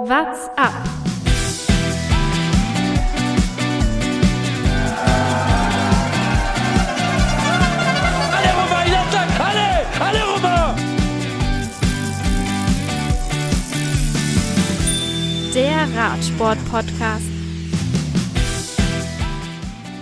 What's up? Alle rüber, Attack! Alle! Alle rüber! Der Radsport-Podcast.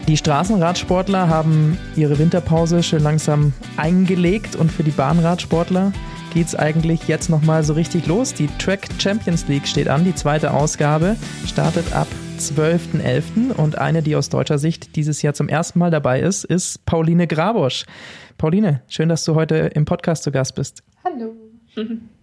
Die Straßenradsportler haben ihre Winterpause schön langsam eingelegt und für die Bahnradsportler geht es eigentlich jetzt nochmal so richtig los. Die Track Champions League steht an, die zweite Ausgabe startet ab 12.11. und eine, die aus deutscher Sicht dieses Jahr zum ersten Mal dabei ist, ist Pauline Grabosch. Pauline, schön, dass du heute im Podcast zu Gast bist. Hallo.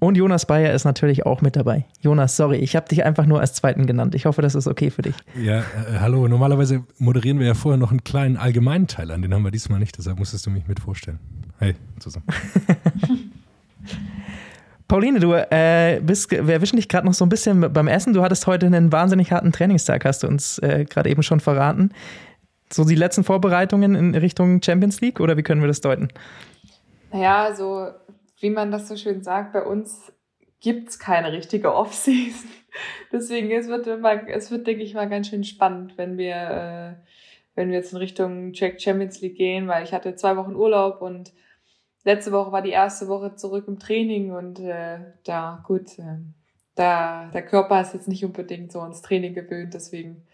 Und Jonas Bayer ist natürlich auch mit dabei. Jonas, sorry, ich habe dich einfach nur als Zweiten genannt. Ich hoffe, das ist okay für dich. Ja, äh, hallo. Normalerweise moderieren wir ja vorher noch einen kleinen allgemeinen Teil an. Den haben wir diesmal nicht, deshalb musstest du mich mit vorstellen. Hey, zusammen. Pauline, du äh, bist, wir erwischen dich gerade noch so ein bisschen beim Essen. Du hattest heute einen wahnsinnig harten Trainingstag, hast du uns äh, gerade eben schon verraten. So die letzten Vorbereitungen in Richtung Champions League oder wie können wir das deuten? Naja, so wie man das so schön sagt, bei uns gibt's keine richtige Off-Season. Deswegen es wird immer, es wird, denke ich mal, ganz schön spannend, wenn wir, äh, wenn wir jetzt in Richtung Czech Champions League gehen, weil ich hatte zwei Wochen Urlaub und letzte Woche war die erste Woche zurück im Training und äh, da gut, äh, da der Körper ist jetzt nicht unbedingt so ans Training gewöhnt, deswegen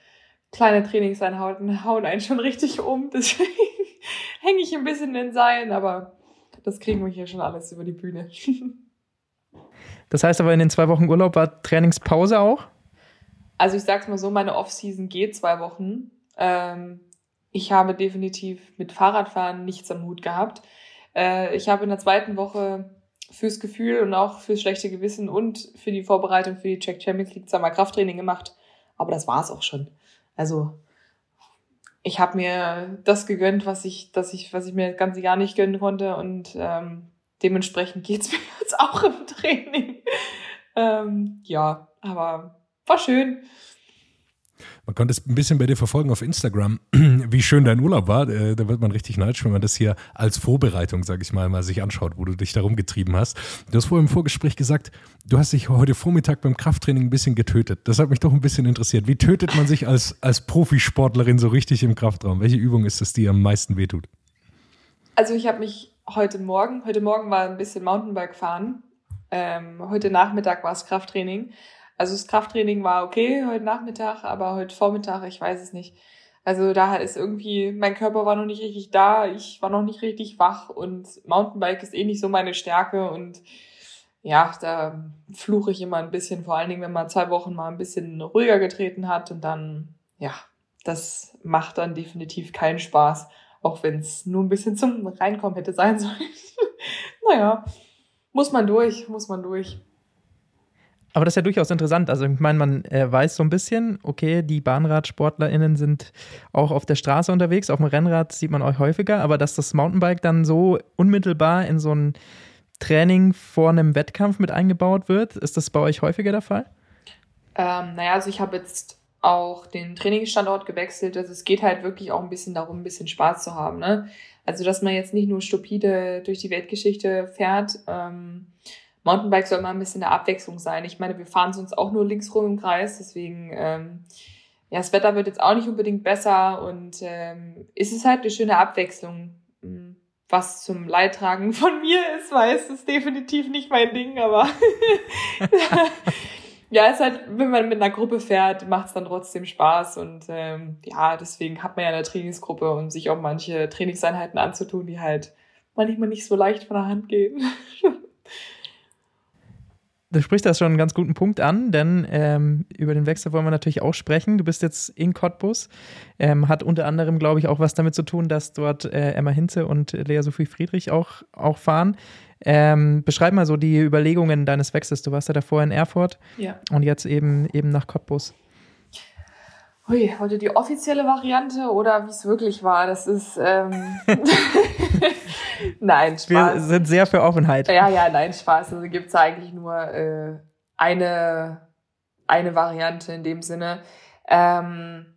kleine Trainingseinheiten hauen einen schon richtig um, deswegen hänge ich ein bisschen in den Seilen, aber das kriegen wir hier schon alles über die Bühne. Das heißt aber, in den zwei Wochen Urlaub war Trainingspause auch? Also ich sag's mal so, meine Off-Season geht zwei Wochen. Ähm, ich habe definitiv mit Fahrradfahren nichts am Hut gehabt. Äh, ich habe in der zweiten Woche fürs Gefühl und auch fürs schlechte Gewissen und für die Vorbereitung für die Czech Champions League zweimal Krafttraining gemacht. Aber das war's auch schon. Also ich habe mir das gegönnt, was ich, dass ich, was ich mir das ganze Jahr nicht gönnen konnte und ähm, dementsprechend geht's mir jetzt auch im Training. ähm, ja, aber war schön. Man konnte es ein bisschen bei dir verfolgen auf Instagram, wie schön dein Urlaub war. Äh, Da wird man richtig neidisch, wenn man das hier als Vorbereitung, sage ich mal, mal sich anschaut, wo du dich darum getrieben hast. Du hast vorhin im Vorgespräch gesagt, du hast dich heute Vormittag beim Krafttraining ein bisschen getötet. Das hat mich doch ein bisschen interessiert. Wie tötet man sich als, als Profisportlerin so richtig im Kraftraum? Welche Übung ist es, die am meisten wehtut? Also ich habe mich heute Morgen, heute Morgen war ein bisschen Mountainbike fahren. Ähm, heute Nachmittag war es Krafttraining. Also das Krafttraining war okay heute Nachmittag, aber heute Vormittag, ich weiß es nicht. Also da ist irgendwie, mein Körper war noch nicht richtig da, ich war noch nicht richtig wach und Mountainbike ist eh nicht so meine Stärke und ja, da fluche ich immer ein bisschen, vor allen Dingen, wenn man zwei Wochen mal ein bisschen ruhiger getreten hat und dann, ja, das macht dann definitiv keinen Spaß, auch wenn es nur ein bisschen zum Reinkommen hätte sein sollen. naja, muss man durch, muss man durch. Aber das ist ja durchaus interessant. Also ich meine, man äh, weiß so ein bisschen, okay, die BahnradsportlerInnen sind auch auf der Straße unterwegs, auf dem Rennrad sieht man euch häufiger, aber dass das Mountainbike dann so unmittelbar in so ein Training vor einem Wettkampf mit eingebaut wird, ist das bei euch häufiger der Fall? Ähm, naja, also ich habe jetzt auch den Trainingsstandort gewechselt. Also es geht halt wirklich auch ein bisschen darum, ein bisschen Spaß zu haben. Ne? Also dass man jetzt nicht nur stupide durch die Weltgeschichte fährt. Ähm, Mountainbike soll immer ein bisschen eine Abwechslung sein. Ich meine, wir fahren sonst auch nur links rum im Kreis, deswegen ähm, ja, das Wetter wird jetzt auch nicht unbedingt besser und ähm, ist es halt eine schöne Abwechslung. Mm, Was zum Leidtragen von mir ist, weil es ist definitiv nicht mein Ding, aber ja, es ist halt, wenn man mit einer Gruppe fährt, macht es dann trotzdem Spaß und ähm, ja, deswegen hat man ja eine Trainingsgruppe und sich auch manche Trainingseinheiten anzutun, die halt manchmal nicht so leicht von der Hand gehen. Du sprichst das schon einen ganz guten Punkt an, denn ähm, über den Wechsel wollen wir natürlich auch sprechen. Du bist jetzt in Cottbus, ähm, hat unter anderem, glaube ich, auch was damit zu tun, dass dort äh, Emma Hinze und Lea Sophie Friedrich auch, auch fahren. Ähm, beschreib mal so die Überlegungen deines Wechsels. Du warst ja davor in Erfurt ja. und jetzt eben, eben nach Cottbus. Hui, heute die offizielle Variante oder wie es wirklich war, das ist ähm nein, Spaß. Wir sind sehr für Offenheit. Ja, ja, nein, Spaß. Also gibt's eigentlich nur äh, eine, eine Variante in dem Sinne. Ähm,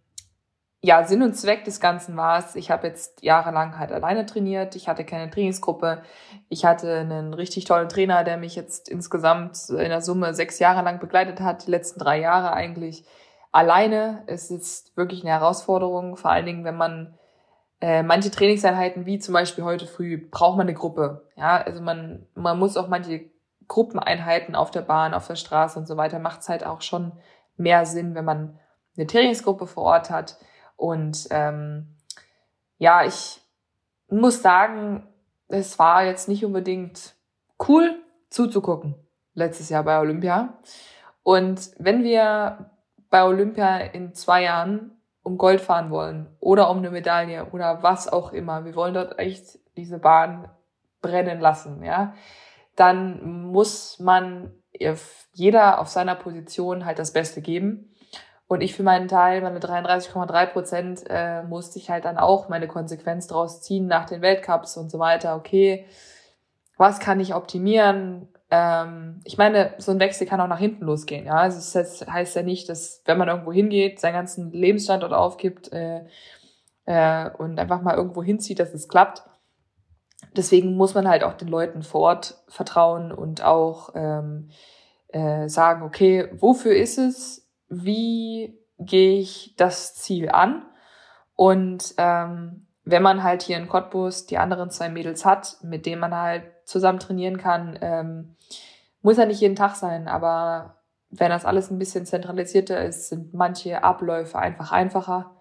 ja, Sinn und Zweck des Ganzen war es, ich habe jetzt jahrelang halt alleine trainiert, ich hatte keine Trainingsgruppe, ich hatte einen richtig tollen Trainer, der mich jetzt insgesamt in der Summe sechs Jahre lang begleitet hat, die letzten drei Jahre eigentlich alleine. Es ist wirklich eine Herausforderung, vor allen Dingen, wenn man äh, manche Trainingseinheiten, wie zum Beispiel heute früh, braucht man eine Gruppe. Ja, also man, man muss auch manche Gruppeneinheiten auf der Bahn, auf der Straße und so weiter, macht es halt auch schon mehr Sinn, wenn man eine Trainingsgruppe vor Ort hat. Und ähm, ja, ich muss sagen, es war jetzt nicht unbedingt cool zuzugucken letztes Jahr bei Olympia. Und wenn wir bei Olympia in zwei Jahren um Gold fahren wollen oder um eine Medaille oder was auch immer, wir wollen dort echt diese Bahn brennen lassen, ja, dann muss man jeder auf seiner Position halt das Beste geben. Und ich für meinen Teil, meine 33,3 Prozent, äh, musste ich halt dann auch meine Konsequenz draus ziehen nach den Weltcups und so weiter. Okay, was kann ich optimieren? Ähm, ich meine, so ein Wechsel kann auch nach hinten losgehen. Ja, also das heißt ja nicht, dass wenn man irgendwo hingeht, seinen ganzen Lebensstandort aufgibt äh, äh, und einfach mal irgendwo hinzieht, dass es klappt. Deswegen muss man halt auch den Leuten vor Ort vertrauen und auch ähm, äh, sagen, okay, wofür ist es? wie gehe ich das Ziel an? Und ähm, wenn man halt hier in Cottbus die anderen zwei Mädels hat, mit denen man halt zusammen trainieren kann, ähm, muss ja nicht jeden Tag sein, aber wenn das alles ein bisschen zentralisierter ist, sind manche Abläufe einfach einfacher.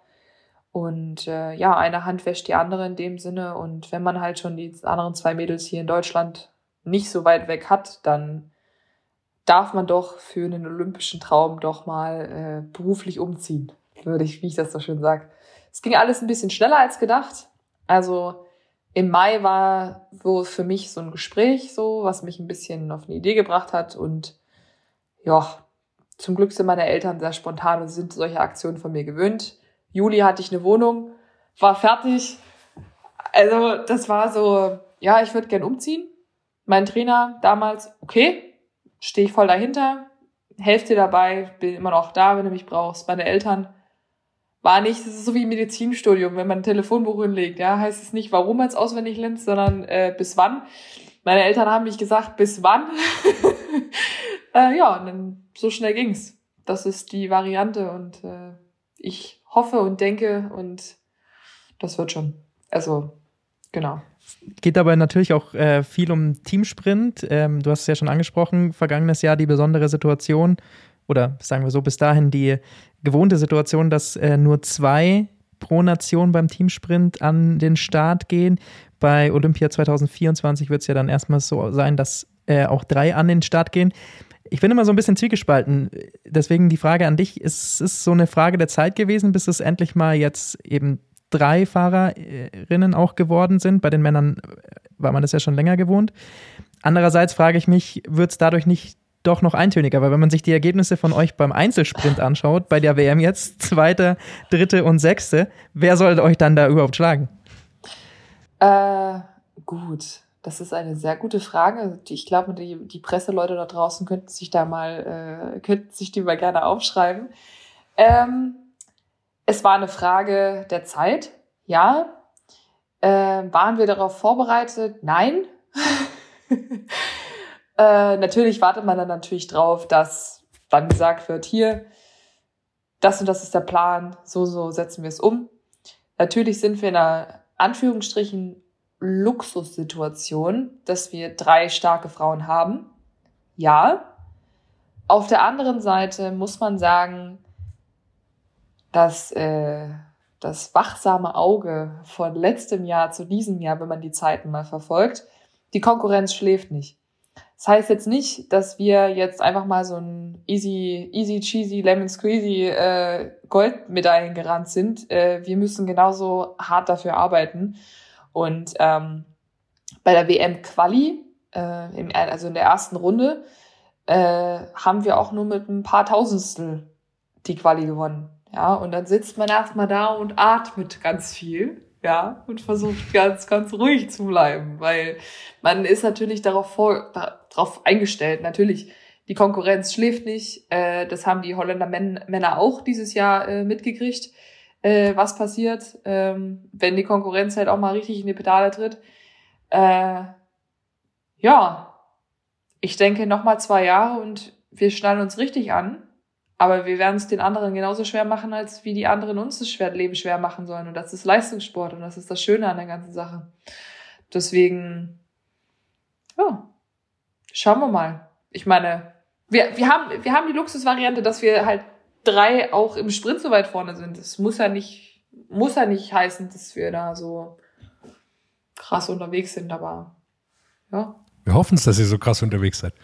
Und äh, ja, eine Hand wäscht die andere in dem Sinne. Und wenn man halt schon die anderen zwei Mädels hier in Deutschland nicht so weit weg hat, dann darf man doch für einen olympischen Traum doch mal äh, beruflich umziehen, würde ich, wie ich das so schön sage. Es ging alles ein bisschen schneller als gedacht. Also im Mai war so für mich so ein Gespräch so, was mich ein bisschen auf eine Idee gebracht hat und ja, zum Glück sind meine Eltern sehr spontan und sind solche Aktionen von mir gewöhnt. Juli hatte ich eine Wohnung, war fertig. Also das war so, ja, ich würde gern umziehen. Mein Trainer damals, okay, stehe ich voll dahinter, helfe dir dabei, bin immer noch da, wenn du mich brauchst. Meine Eltern war nicht, das ist so wie im Medizinstudium, wenn man ein Telefonbuch hinlegt, ja, heißt es nicht, warum man es auswendig lernt, sondern äh, bis wann. Meine Eltern haben mich gesagt, bis wann. äh, ja, und dann so schnell ging's. Das ist die Variante und äh, ich hoffe und denke und das wird schon. Also, genau. Geht dabei natürlich auch äh, viel um Teamsprint. Ähm, du hast es ja schon angesprochen, vergangenes Jahr die besondere Situation oder sagen wir so bis dahin die gewohnte Situation, dass äh, nur zwei pro Nation beim Teamsprint an den Start gehen. Bei Olympia 2024 wird es ja dann erstmal so sein, dass äh, auch drei an den Start gehen. Ich bin immer so ein bisschen zwiegespalten. Deswegen die Frage an dich: Ist es so eine Frage der Zeit gewesen, bis es endlich mal jetzt eben drei Fahrerinnen auch geworden sind. Bei den Männern war man das ja schon länger gewohnt. Andererseits frage ich mich, wird es dadurch nicht doch noch eintöniger? Weil wenn man sich die Ergebnisse von euch beim Einzelsprint anschaut, bei der WM jetzt, zweite, dritte und sechste, wer soll euch dann da überhaupt schlagen? Äh, gut. Das ist eine sehr gute Frage. Ich glaube, die, die Presseleute da draußen könnten sich da mal, äh, könnten sich die mal gerne aufschreiben. Ähm, es war eine Frage der Zeit, ja. Äh, waren wir darauf vorbereitet? Nein. äh, natürlich wartet man dann natürlich drauf, dass dann gesagt wird, hier, das und das ist der Plan, so, so setzen wir es um. Natürlich sind wir in einer Anführungsstrichen Luxussituation, dass wir drei starke Frauen haben. Ja. Auf der anderen Seite muss man sagen, dass äh, das wachsame Auge von letztem Jahr zu diesem Jahr, wenn man die Zeiten mal verfolgt, die Konkurrenz schläft nicht. Das heißt jetzt nicht, dass wir jetzt einfach mal so ein easy, easy cheesy, lemon squeezy äh, Goldmedaillen gerannt sind. Äh, wir müssen genauso hart dafür arbeiten. Und ähm, bei der WM Quali, äh, im, also in der ersten Runde, äh, haben wir auch nur mit ein paar Tausendstel die Quali gewonnen. Ja, und dann sitzt man erstmal da und atmet ganz viel. Ja, und versucht ganz, ganz ruhig zu bleiben, weil man ist natürlich darauf, vor, darauf eingestellt. Natürlich, die Konkurrenz schläft nicht. Äh, das haben die Holländer Män Männer auch dieses Jahr äh, mitgekriegt. äh, was passiert, ähm, wenn die Konkurrenz halt auch mal richtig in die Pedale tritt. Ja, ich denke noch mal zwei Jahre und wir schnallen uns richtig an. Aber wir werden es den anderen genauso schwer machen, als wie die anderen uns das schwer, Leben schwer machen sollen. Und das ist Leistungssport und das ist das Schöne an der ganzen Sache. Deswegen, ja, schauen wir mal. Ich meine, wir, wir, haben, wir haben die Luxusvariante, dass wir halt drei auch im Sprint so weit vorne sind. Das muss ja nicht, muss ja nicht heißen, dass wir da so krass unterwegs sind, aber ja. Wir hoffen es, dass ihr so krass unterwegs seid.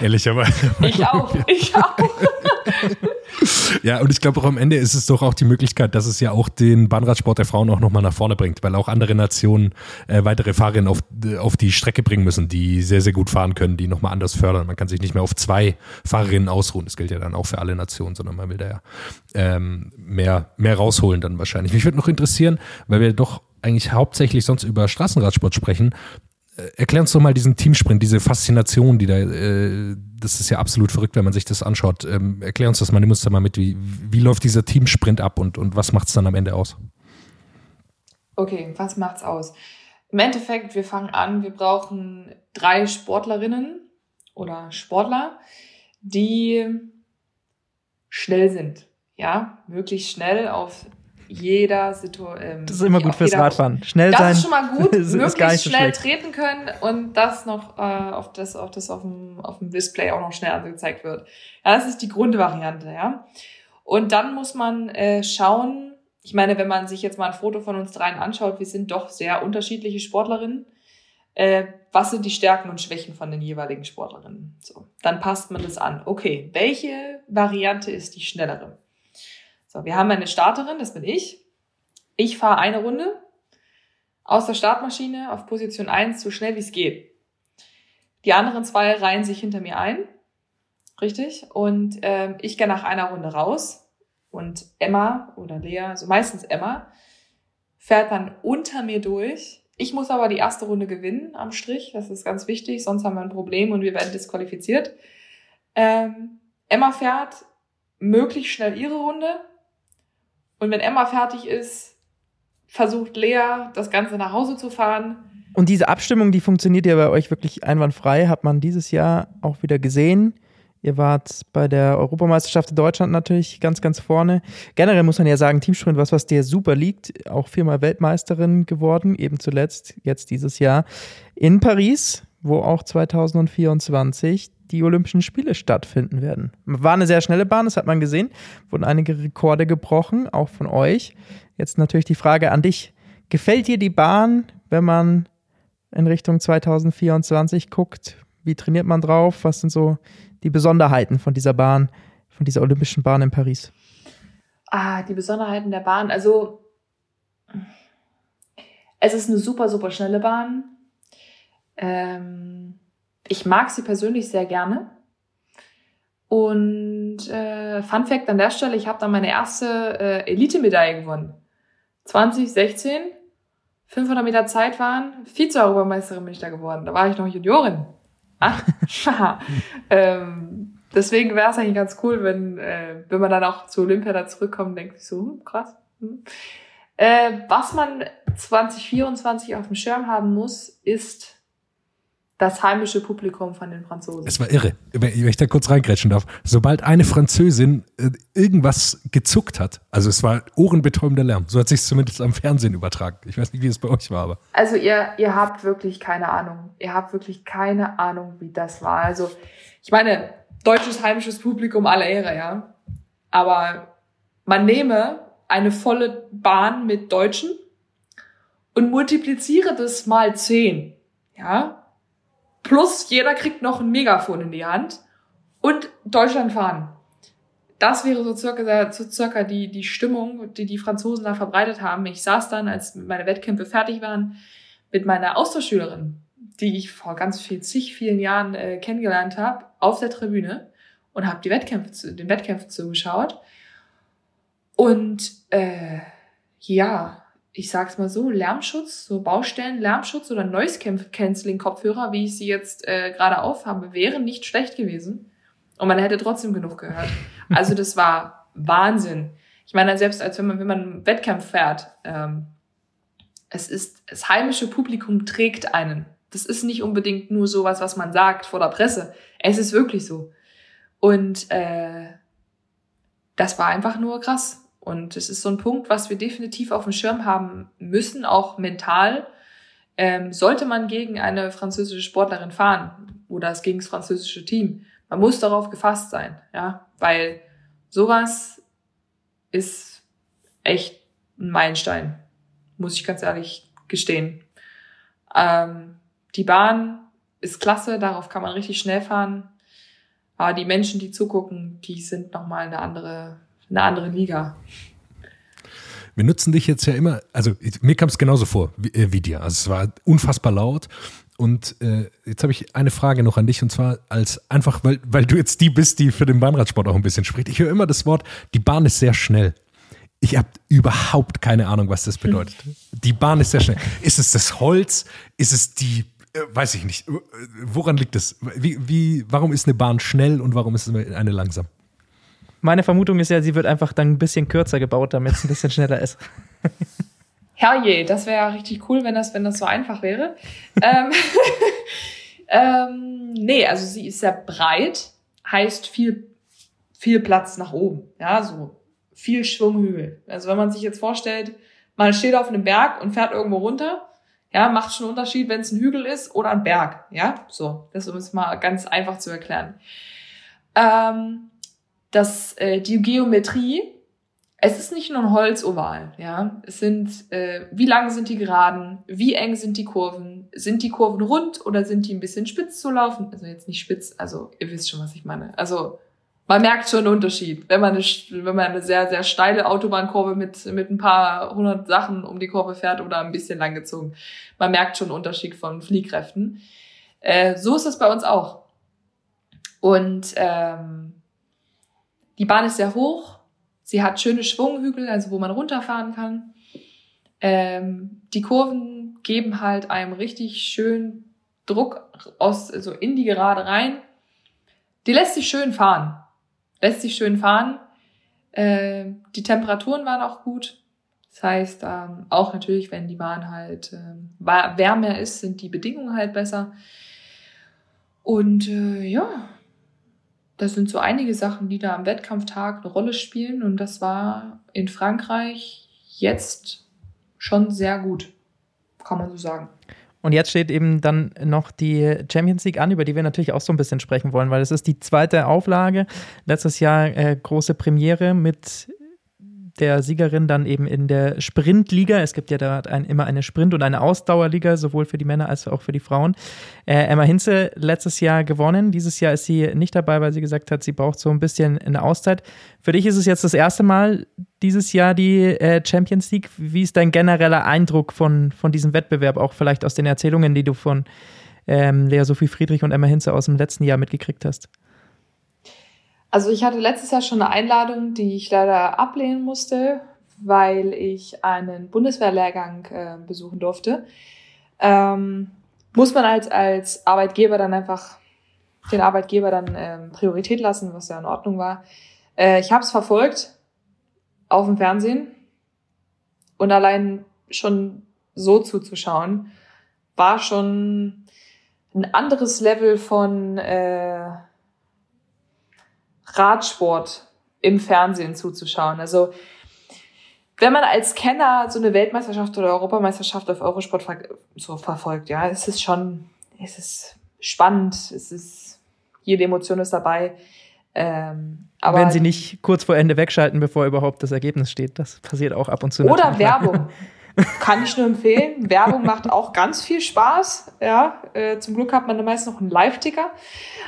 Ehrlicherweise. Ich auch, ich auch. ja, und ich glaube auch am Ende ist es doch auch die Möglichkeit, dass es ja auch den Bahnradsport der Frauen auch nochmal nach vorne bringt, weil auch andere Nationen äh, weitere Fahrerinnen auf, auf die Strecke bringen müssen, die sehr, sehr gut fahren können, die nochmal anders fördern. Man kann sich nicht mehr auf zwei Fahrerinnen ausruhen. Das gilt ja dann auch für alle Nationen, sondern man will da ja ähm, mehr, mehr rausholen dann wahrscheinlich. Mich würde noch interessieren, weil wir doch eigentlich hauptsächlich sonst über Straßenradsport sprechen, erklär uns doch mal diesen Teamsprint, diese Faszination, die da, äh, das ist ja absolut verrückt, wenn man sich das anschaut. Ähm, erklär uns das mal, nimm uns da mal mit, wie, wie läuft dieser Teamsprint ab und, und was macht es dann am Ende aus? Okay, was macht's aus? Im Endeffekt, wir fangen an, wir brauchen drei Sportlerinnen oder Sportler, die schnell sind. Ja, möglichst schnell auf jeder Situation. Ähm, das ist immer gut fürs Radfahren. Schnell das sein. Das ist schon mal gut, möglichst so schnell schlecht. treten können und das noch äh, auf das, auf das auf dem, auf dem Display auch noch schnell angezeigt wird. Ja, das ist die Grundvariante, ja. Und dann muss man äh, schauen, ich meine, wenn man sich jetzt mal ein Foto von uns dreien anschaut, wir sind doch sehr unterschiedliche Sportlerinnen. Äh, was sind die Stärken und Schwächen von den jeweiligen Sportlerinnen? So, dann passt man das an. Okay, welche Variante ist die schnellere? So, wir haben eine Starterin, das bin ich. Ich fahre eine Runde aus der Startmaschine auf Position 1 so schnell wie es geht. Die anderen zwei reihen sich hinter mir ein. Richtig? Und ähm, ich gehe nach einer Runde raus und Emma oder Lea, also meistens Emma, fährt dann unter mir durch. Ich muss aber die erste Runde gewinnen am Strich, das ist ganz wichtig, sonst haben wir ein Problem und wir werden disqualifiziert. Ähm, Emma fährt möglichst schnell ihre Runde und wenn Emma fertig ist, versucht Lea, das Ganze nach Hause zu fahren. Und diese Abstimmung, die funktioniert ja bei euch wirklich einwandfrei, hat man dieses Jahr auch wieder gesehen. Ihr wart bei der Europameisterschaft in Deutschland natürlich ganz, ganz vorne. Generell muss man ja sagen, Teamsprint, was, was dir super liegt, auch viermal Weltmeisterin geworden, eben zuletzt, jetzt dieses Jahr in Paris, wo auch 2024 die Olympischen Spiele stattfinden werden. War eine sehr schnelle Bahn, das hat man gesehen, wurden einige Rekorde gebrochen, auch von euch. Jetzt natürlich die Frage an dich. Gefällt dir die Bahn, wenn man in Richtung 2024 guckt? Wie trainiert man drauf? Was sind so die Besonderheiten von dieser Bahn, von dieser Olympischen Bahn in Paris? Ah, die Besonderheiten der Bahn. Also, es ist eine super, super schnelle Bahn. Ähm, ich mag sie persönlich sehr gerne. Und äh, Fun Fact an der Stelle, ich habe dann meine erste äh, Elite-Medaille gewonnen. 2016, 500 Meter Zeit waren, Vize-Europameisterin bin ich da geworden. Da war ich noch Juniorin. Ach, ähm, deswegen wäre es eigentlich ganz cool, wenn, äh, wenn man dann auch zu Olympia da zurückkommt und denkt so, hm, krass. Hm. Äh, was man 2024 auf dem Schirm haben muss, ist das heimische Publikum von den Franzosen. Es war irre, wenn ich da kurz reingrätschen darf. Sobald eine Französin äh, irgendwas gezuckt hat, also es war ohrenbetäubender Lärm. So hat sich zumindest am Fernsehen übertragen. Ich weiß nicht, wie es bei euch war, aber. Also ihr, ihr habt wirklich keine Ahnung. Ihr habt wirklich keine Ahnung, wie das war. Also ich meine, deutsches heimisches Publikum aller Ehre, ja. Aber man nehme eine volle Bahn mit Deutschen und multipliziere das mal zehn, ja Plus jeder kriegt noch ein Megafon in die Hand und Deutschland fahren. Das wäre so circa, so circa die, die Stimmung, die die Franzosen da verbreitet haben. Ich saß dann, als meine Wettkämpfe fertig waren, mit meiner Austauschschülerin, die ich vor ganz viel, zig vielen Jahren äh, kennengelernt habe, auf der Tribüne und habe die Wettkämpfe, den Wettkämpfen zugeschaut. Und äh, ja, ich sag's mal so, Lärmschutz, so Baustellen, Lärmschutz oder Noise Canceling Kopfhörer, wie ich sie jetzt äh, gerade aufhabe, wären nicht schlecht gewesen. Und man hätte trotzdem genug gehört. Also das war Wahnsinn. Ich meine, selbst als wenn man, wenn man einen Wettkampf fährt, ähm, es ist, das heimische Publikum trägt einen. Das ist nicht unbedingt nur sowas, was man sagt vor der Presse. Es ist wirklich so. Und äh, das war einfach nur krass. Und es ist so ein Punkt, was wir definitiv auf dem Schirm haben müssen, auch mental. Ähm, sollte man gegen eine französische Sportlerin fahren oder es gegen das französische Team, man muss darauf gefasst sein, ja, weil sowas ist echt ein Meilenstein, muss ich ganz ehrlich gestehen. Ähm, die Bahn ist klasse, darauf kann man richtig schnell fahren. Aber die Menschen, die zugucken, die sind nochmal eine andere, eine andere Liga. Wir nutzen dich jetzt ja immer, also mir kam es genauso vor wie, äh, wie, dir. Also es war unfassbar laut. Und äh, jetzt habe ich eine Frage noch an dich und zwar als einfach, weil, weil du jetzt die bist, die für den Bahnradsport auch ein bisschen spricht. Ich höre immer das Wort, die Bahn ist sehr schnell. Ich habe überhaupt keine Ahnung, was das bedeutet. Die Bahn ist sehr schnell. Ist es das Holz? Ist es die äh, weiß ich nicht. Äh, woran liegt es? Wie, wie, warum ist eine Bahn schnell und warum ist eine langsam? Meine Vermutung ist ja, sie wird einfach dann ein bisschen kürzer gebaut, damit es ein bisschen schneller ist. Herrje, das wäre ja richtig cool, wenn das, wenn das so einfach wäre. ähm, ähm, nee, also sie ist sehr breit, heißt viel, viel Platz nach oben. Ja, so viel Schwunghügel. Also wenn man sich jetzt vorstellt, man steht auf einem Berg und fährt irgendwo runter, ja, macht schon einen Unterschied, wenn es ein Hügel ist oder ein Berg. Ja, so, das um es mal ganz einfach zu erklären. Ähm, das, äh, die Geometrie, es ist nicht nur ein Holzoval, ja. Es sind, äh, wie lang sind die Geraden, wie eng sind die Kurven, sind die Kurven rund oder sind die ein bisschen spitz zu laufen? Also jetzt nicht spitz, also ihr wisst schon, was ich meine. Also man merkt schon einen Unterschied, wenn man eine, wenn man eine sehr, sehr steile Autobahnkurve mit, mit ein paar hundert Sachen um die Kurve fährt oder ein bisschen langgezogen. Man merkt schon einen Unterschied von Fliehkräften. Äh, so ist es bei uns auch. Und ähm, die Bahn ist sehr hoch. Sie hat schöne Schwunghügel, also wo man runterfahren kann. Ähm, die Kurven geben halt einem richtig schön Druck aus, also in die Gerade rein. Die lässt sich schön fahren. Lässt sich schön fahren. Äh, die Temperaturen waren auch gut. Das heißt, ähm, auch natürlich, wenn die Bahn halt äh, wärmer ist, sind die Bedingungen halt besser. Und äh, ja, das sind so einige Sachen, die da am Wettkampftag eine Rolle spielen. Und das war in Frankreich jetzt schon sehr gut, kann man so sagen. Und jetzt steht eben dann noch die Champions League an, über die wir natürlich auch so ein bisschen sprechen wollen, weil es ist die zweite Auflage. Letztes Jahr äh, große Premiere mit der Siegerin dann eben in der Sprintliga. Es gibt ja da ein, immer eine Sprint- und eine Ausdauerliga, sowohl für die Männer als auch für die Frauen. Äh, Emma Hinze letztes Jahr gewonnen. Dieses Jahr ist sie nicht dabei, weil sie gesagt hat, sie braucht so ein bisschen eine Auszeit. Für dich ist es jetzt das erste Mal dieses Jahr die äh, Champions League. Wie ist dein genereller Eindruck von, von diesem Wettbewerb, auch vielleicht aus den Erzählungen, die du von ähm, Lea Sophie Friedrich und Emma Hinze aus dem letzten Jahr mitgekriegt hast? Also ich hatte letztes Jahr schon eine Einladung, die ich leider ablehnen musste, weil ich einen Bundeswehrlehrgang äh, besuchen durfte. Ähm, muss man als, als Arbeitgeber dann einfach den Arbeitgeber dann ähm, Priorität lassen, was ja in Ordnung war. Äh, ich habe es verfolgt auf dem Fernsehen und allein schon so zuzuschauen, war schon ein anderes Level von äh, Radsport im Fernsehen zuzuschauen. Also wenn man als Kenner so eine Weltmeisterschaft oder Europameisterschaft auf Eurosport so verfolgt, ja, es ist schon, es ist spannend, es ist, jede Emotion ist dabei. Ähm, aber Wenn sie nicht kurz vor Ende wegschalten, bevor überhaupt das Ergebnis steht, das passiert auch ab und zu. Oder Werbung. Kann ich nur empfehlen. Werbung macht auch ganz viel Spaß. Ja, äh, zum Glück hat man meist noch einen Live-Ticker.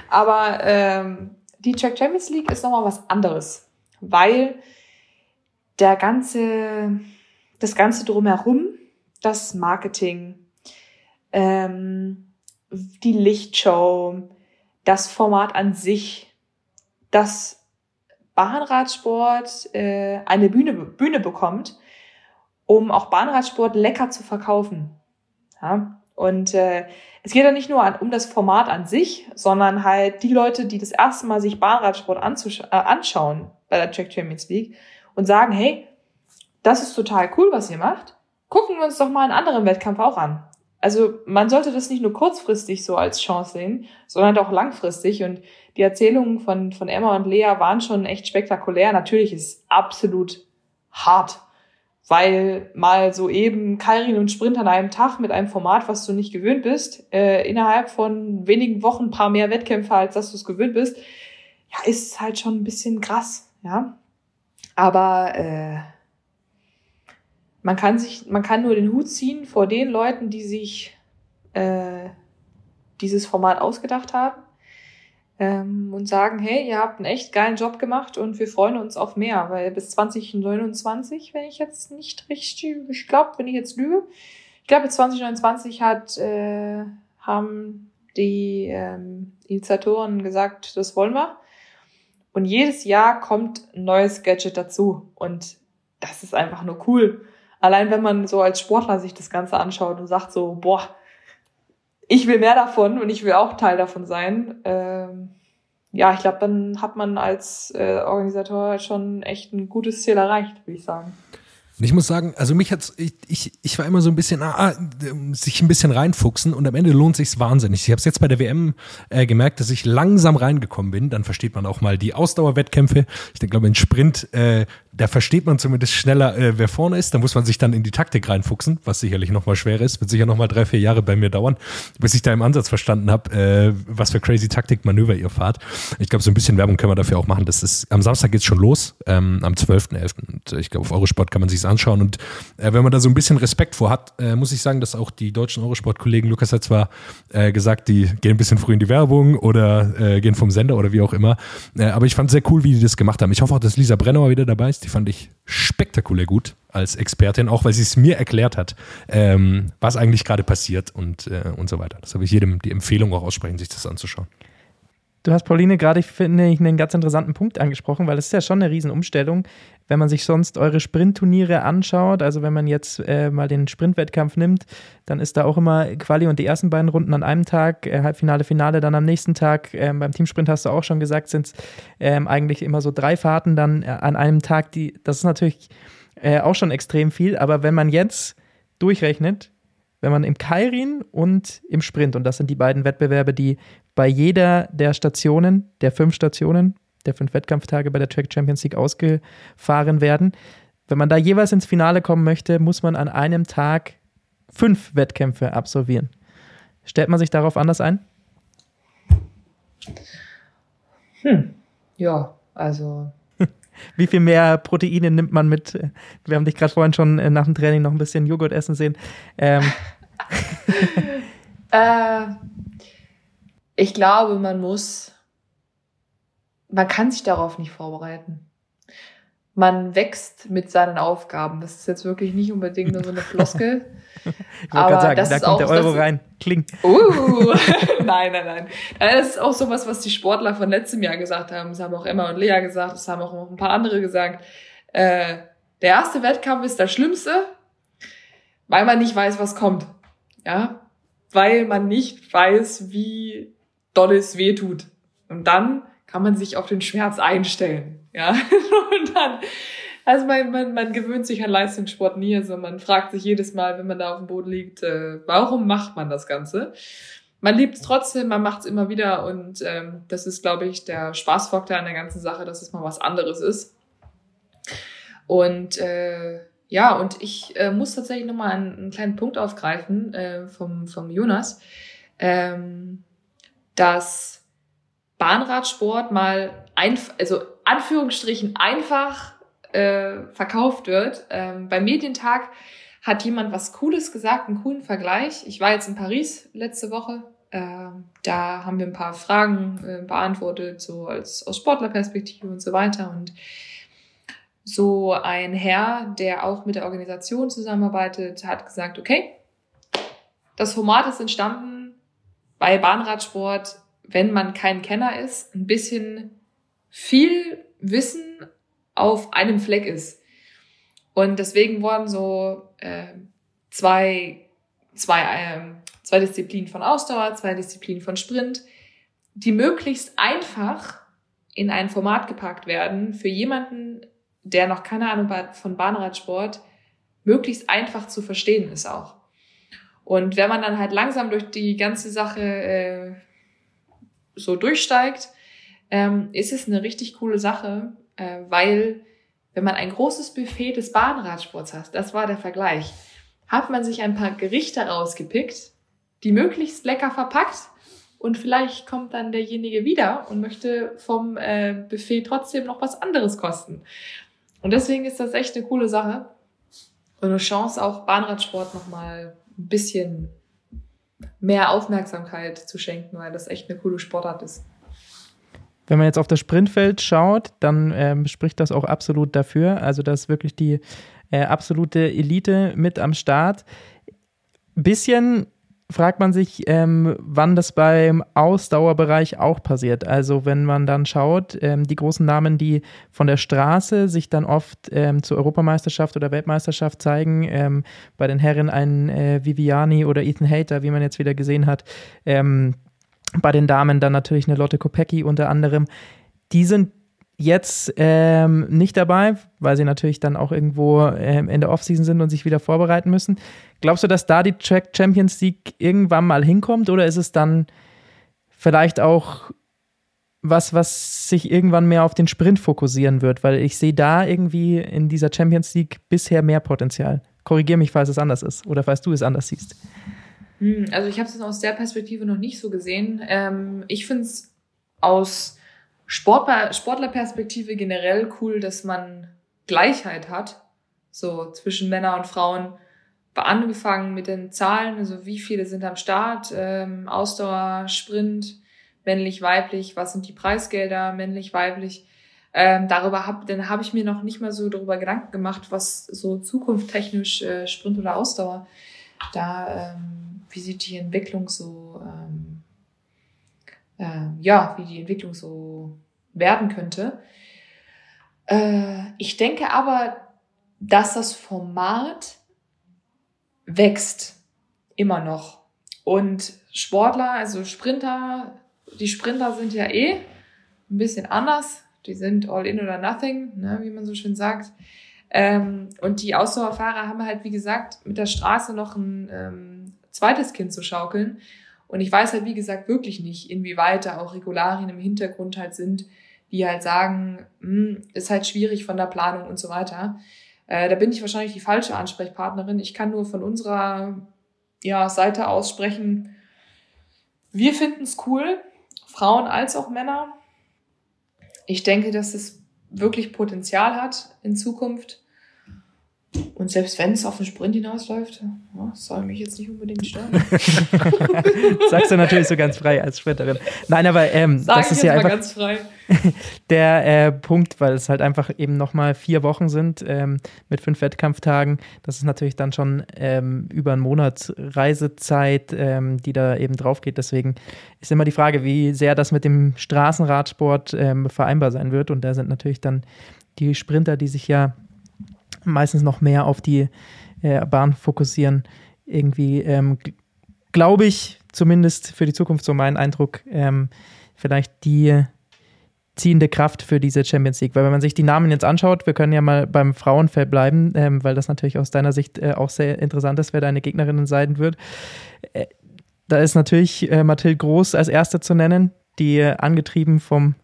Aber ähm, die Track Champions League ist nochmal was anderes, weil der ganze, das ganze drumherum, das Marketing, ähm, die Lichtshow, das Format an sich, das Bahnradsport äh, eine Bühne, Bühne bekommt, um auch Bahnradsport lecker zu verkaufen. Ja? Und äh, es geht ja nicht nur an, um das Format an sich, sondern halt die Leute, die das erste Mal sich Bahnradsport äh, anschauen bei der Track Champions League und sagen, hey, das ist total cool, was ihr macht. Gucken wir uns doch mal einen anderen Wettkampf auch an. Also man sollte das nicht nur kurzfristig so als Chance sehen, sondern auch langfristig. Und die Erzählungen von, von Emma und Lea waren schon echt spektakulär. Natürlich ist es absolut hart, weil mal so eben Kairin und Sprint an einem Tag mit einem Format, was du nicht gewöhnt bist, äh, innerhalb von wenigen Wochen ein paar mehr Wettkämpfe, als dass du es gewöhnt bist, ja, ist halt schon ein bisschen krass, ja. Aber äh, man kann sich, man kann nur den Hut ziehen vor den Leuten, die sich äh, dieses Format ausgedacht haben ähm, und sagen, hey, ihr habt einen echt geilen Job gemacht und wir freuen uns auf mehr, weil bis 2029, wenn ich jetzt nicht richtig, ich glaube, wenn ich jetzt lüge, ich glaube, bis 2029 hat, äh, haben die ähm, Initiatoren gesagt, das wollen wir. Und jedes Jahr kommt ein neues Gadget dazu. Und das ist einfach nur cool. Allein wenn man so als Sportler sich das Ganze anschaut und sagt so, boah, ich will mehr davon und ich will auch Teil davon sein. Ähm, ja, ich glaube, dann hat man als äh, Organisator schon echt ein gutes Ziel erreicht, würde ich sagen. Ich muss sagen, also mich hat's, ich, ich, ich war immer so ein bisschen, ah, ah sich ein bisschen reinfuchsen und am Ende lohnt sich's wahnsinnig. Ich habe es jetzt bei der WM äh, gemerkt, dass ich langsam reingekommen bin. Dann versteht man auch mal die Ausdauerwettkämpfe. Ich denke, glaube, in Sprint äh, da versteht man zumindest schneller, äh, wer vorne ist. Da muss man sich dann in die Taktik reinfuchsen, was sicherlich nochmal schwer ist. Wird sicher nochmal drei, vier Jahre bei mir dauern, bis ich da im Ansatz verstanden habe, äh, was für crazy Taktikmanöver ihr fahrt. Ich glaube, so ein bisschen Werbung können wir dafür auch machen. Das ist, am Samstag geht's schon los, ähm, am 12.11. Und ich glaube, auf Eurosport kann man sich's anschauen. Und äh, wenn man da so ein bisschen Respekt vor hat, äh, muss ich sagen, dass auch die deutschen Eurosport-Kollegen, Lukas hat zwar äh, gesagt, die gehen ein bisschen früh in die Werbung oder äh, gehen vom Sender oder wie auch immer. Äh, aber ich fand sehr cool, wie die das gemacht haben. Ich hoffe auch, dass Lisa Brennauer wieder dabei ist. Die fand ich spektakulär gut als Expertin, auch weil sie es mir erklärt hat, ähm, was eigentlich gerade passiert und, äh, und so weiter. Das habe ich jedem die Empfehlung auch aussprechen, sich das anzuschauen. Du hast Pauline gerade, finde ich, einen ganz interessanten Punkt angesprochen, weil es ist ja schon eine Riesenumstellung, wenn man sich sonst eure Sprintturniere anschaut. Also wenn man jetzt äh, mal den Sprintwettkampf nimmt, dann ist da auch immer Quali und die ersten beiden Runden an einem Tag, äh, Halbfinale, Finale dann am nächsten Tag. Ähm, beim Teamsprint hast du auch schon gesagt, sind es ähm, eigentlich immer so drei Fahrten dann äh, an einem Tag. Die, das ist natürlich äh, auch schon extrem viel, aber wenn man jetzt durchrechnet, wenn man im Kairin und im Sprint, und das sind die beiden Wettbewerbe, die bei jeder der Stationen, der fünf Stationen, der fünf Wettkampftage bei der Track Champions League ausgefahren werden. Wenn man da jeweils ins Finale kommen möchte, muss man an einem Tag fünf Wettkämpfe absolvieren. Stellt man sich darauf anders ein? Hm. Ja, also. Wie viel mehr Proteine nimmt man mit? Wir haben dich gerade vorhin schon äh, nach dem Training noch ein bisschen Joghurt essen sehen. Ähm. äh, ich glaube, man muss, man kann sich darauf nicht vorbereiten. Man wächst mit seinen Aufgaben. Das ist jetzt wirklich nicht unbedingt nur so eine Floskel. ich gerade sagen, da kommt auch, der Euro rein. Kling. Uh, nein, nein, nein. Das ist auch sowas, was die Sportler von letztem Jahr gesagt haben. Das haben auch Emma und Lea gesagt. Das haben auch noch ein paar andere gesagt. Äh, der erste Wettkampf ist der schlimmste, weil man nicht weiß, was kommt. Ja, weil man nicht weiß, wie dolles wehtut. Und dann kann man sich auf den Schmerz einstellen. Ja, und dann, also man, man, man gewöhnt sich an Leistungssport nie, also man fragt sich jedes Mal, wenn man da auf dem Boden liegt, äh, warum macht man das Ganze? Man liebt es trotzdem, man macht es immer wieder und ähm, das ist, glaube ich, der Spaßfaktor an der ganzen Sache, dass es mal was anderes ist. Und äh, ja, und ich äh, muss tatsächlich nochmal einen, einen kleinen Punkt aufgreifen äh, vom, vom Jonas. Ähm, dass Bahnradsport mal einfach, also Anführungsstrichen einfach äh, verkauft wird. Ähm, beim Medientag hat jemand was Cooles gesagt, einen coolen Vergleich. Ich war jetzt in Paris letzte Woche. Ähm, da haben wir ein paar Fragen äh, beantwortet, so als aus Sportlerperspektive und so weiter. Und so ein Herr, der auch mit der Organisation zusammenarbeitet, hat gesagt, okay, das Format ist entstanden bei Bahnradsport, wenn man kein Kenner ist, ein bisschen viel Wissen auf einem Fleck ist. Und deswegen wurden so äh, zwei, zwei, äh, zwei Disziplinen von Ausdauer, zwei Disziplinen von Sprint, die möglichst einfach in ein Format gepackt werden für jemanden, der noch keine Ahnung hat von Bahnradsport, möglichst einfach zu verstehen ist auch. Und wenn man dann halt langsam durch die ganze Sache äh, so durchsteigt, ähm, ist es eine richtig coole Sache, äh, weil wenn man ein großes Buffet des Bahnradsports hat, das war der Vergleich, hat man sich ein paar Gerichte rausgepickt, die möglichst lecker verpackt und vielleicht kommt dann derjenige wieder und möchte vom äh, Buffet trotzdem noch was anderes kosten. Und deswegen ist das echt eine coole Sache und eine Chance, auch Bahnradsport nochmal ein bisschen mehr Aufmerksamkeit zu schenken, weil das echt eine coole Sportart ist. Wenn man jetzt auf das Sprintfeld schaut, dann ähm, spricht das auch absolut dafür. Also, das ist wirklich die äh, absolute Elite mit am Start. Bisschen fragt man sich, ähm, wann das beim Ausdauerbereich auch passiert. Also wenn man dann schaut, ähm, die großen Namen, die von der Straße sich dann oft ähm, zur Europameisterschaft oder Weltmeisterschaft zeigen, ähm, bei den Herren ein äh, Viviani oder Ethan Hater, wie man jetzt wieder gesehen hat, ähm, bei den Damen dann natürlich eine Lotte Kopecki unter anderem, die sind jetzt ähm, nicht dabei, weil sie natürlich dann auch irgendwo ähm, in der Offseason sind und sich wieder vorbereiten müssen. Glaubst du, dass da die Track Champions League irgendwann mal hinkommt oder ist es dann vielleicht auch was, was sich irgendwann mehr auf den Sprint fokussieren wird? Weil ich sehe da irgendwie in dieser Champions League bisher mehr Potenzial. Korrigiere mich, falls es anders ist oder falls du es anders siehst. Hm, also ich habe es aus der Perspektive noch nicht so gesehen. Ähm, ich finde es aus Sportler, Sportlerperspektive generell cool, dass man Gleichheit hat, so zwischen Männer und Frauen. Angefangen mit den Zahlen, also wie viele sind am Start, ähm, Ausdauer, Sprint, männlich, weiblich, was sind die Preisgelder, männlich, weiblich. Ähm, darüber habe dann habe ich mir noch nicht mal so darüber Gedanken gemacht, was so zukunftstechnisch äh, Sprint oder Ausdauer da, ähm, wie sieht die Entwicklung so, ähm, äh, ja, wie die Entwicklung so werden könnte. Äh, ich denke aber, dass das Format wächst immer noch. Und Sportler, also Sprinter, die Sprinter sind ja eh ein bisschen anders. Die sind all in oder nothing, ne, wie man so schön sagt. Ähm, und die Ausdauerfahrer haben halt, wie gesagt, mit der Straße noch ein ähm, zweites Kind zu schaukeln. Und ich weiß halt, wie gesagt, wirklich nicht, inwieweit da auch Regularien im Hintergrund halt sind, die halt sagen, hm, ist halt schwierig von der Planung und so weiter. Äh, da bin ich wahrscheinlich die falsche Ansprechpartnerin. Ich kann nur von unserer ja, Seite aus sprechen. Wir finden es cool, Frauen als auch Männer. Ich denke, dass es wirklich Potenzial hat in Zukunft. Und selbst wenn es auf den Sprint hinausläuft, ja, soll mich jetzt nicht unbedingt stören. Sagst du natürlich so ganz frei als Sprinterin. Nein, aber ähm, Sag das ist ja einfach ganz frei. der äh, Punkt, weil es halt einfach eben nochmal vier Wochen sind ähm, mit fünf Wettkampftagen. Das ist natürlich dann schon ähm, über einen Monat Reisezeit, ähm, die da eben drauf geht. Deswegen ist immer die Frage, wie sehr das mit dem Straßenradsport ähm, vereinbar sein wird. Und da sind natürlich dann die Sprinter, die sich ja meistens noch mehr auf die äh, Bahn fokussieren. Irgendwie, ähm, glaube ich, zumindest für die Zukunft so mein Eindruck, ähm, vielleicht die ziehende Kraft für diese Champions League. Weil wenn man sich die Namen jetzt anschaut, wir können ja mal beim Frauenfeld bleiben, ähm, weil das natürlich aus deiner Sicht äh, auch sehr interessant ist, wer deine Gegnerinnen sein wird. Äh, da ist natürlich äh, Mathilde Groß als erste zu nennen, die äh, angetrieben vom